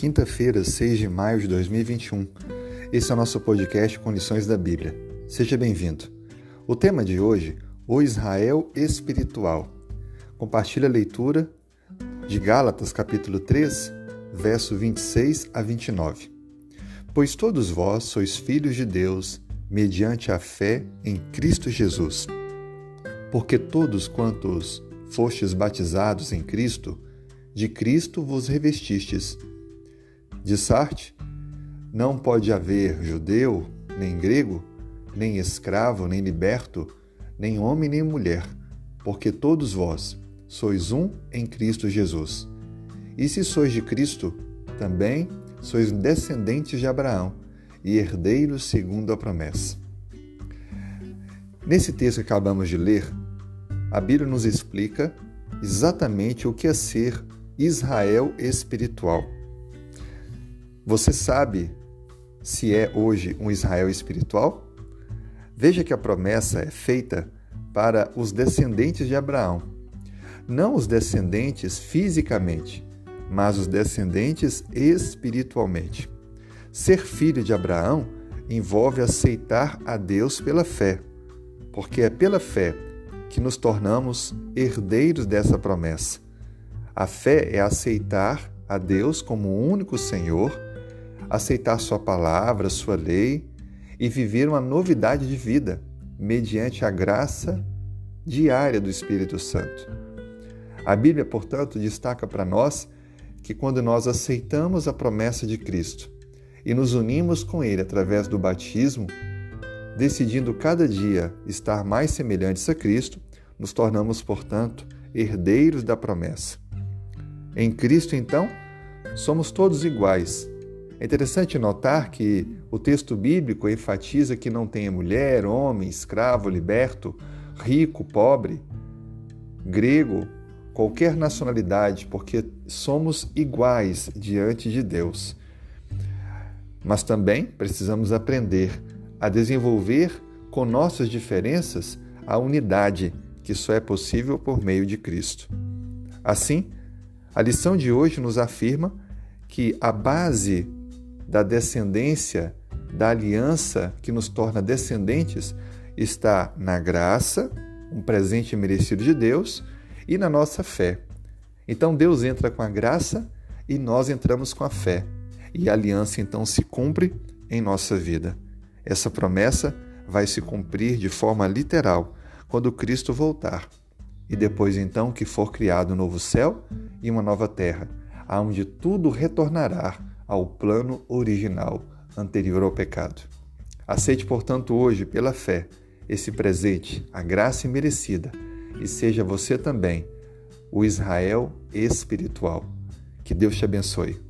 Quinta-feira, 6 de maio de 2021. Esse é o nosso podcast Condições da Bíblia. Seja bem-vindo. O tema de hoje, o Israel espiritual. Compartilhe a leitura de Gálatas, capítulo 3, verso 26 a 29. Pois todos vós sois filhos de Deus, mediante a fé em Cristo Jesus. Porque todos quantos fostes batizados em Cristo, de Cristo vos revestistes. De Sarte, não pode haver judeu, nem grego, nem escravo, nem liberto, nem homem, nem mulher, porque todos vós sois um em Cristo Jesus. E se sois de Cristo, também sois descendentes de Abraão e herdeiros segundo a promessa. Nesse texto que acabamos de ler, a Bíblia nos explica exatamente o que é ser Israel espiritual. Você sabe se é hoje um Israel espiritual? Veja que a promessa é feita para os descendentes de Abraão. Não os descendentes fisicamente, mas os descendentes espiritualmente. Ser filho de Abraão envolve aceitar a Deus pela fé, porque é pela fé que nos tornamos herdeiros dessa promessa. A fé é aceitar a Deus como o único Senhor, aceitar Sua palavra, Sua lei e viver uma novidade de vida mediante a graça diária do Espírito Santo. A Bíblia, portanto, destaca para nós que quando nós aceitamos a promessa de Cristo e nos unimos com Ele através do batismo, decidindo cada dia estar mais semelhantes a Cristo, nos tornamos, portanto, herdeiros da promessa. Em Cristo, então, somos todos iguais. É interessante notar que o texto bíblico enfatiza que não tenha mulher, homem, escravo, liberto, rico, pobre, grego, qualquer nacionalidade, porque somos iguais diante de Deus. Mas também precisamos aprender a desenvolver com nossas diferenças a unidade, que só é possível por meio de Cristo. Assim, a lição de hoje nos afirma que a base da descendência, da aliança que nos torna descendentes, está na graça, um presente merecido de Deus, e na nossa fé. Então Deus entra com a graça e nós entramos com a fé. E a aliança então se cumpre em nossa vida. Essa promessa vai se cumprir de forma literal quando Cristo voltar e depois então que for criado um novo céu e uma nova terra, aonde tudo retornará ao plano original anterior ao pecado. Aceite, portanto, hoje, pela fé, esse presente, a graça imerecida, e seja você também o Israel espiritual. Que Deus te abençoe.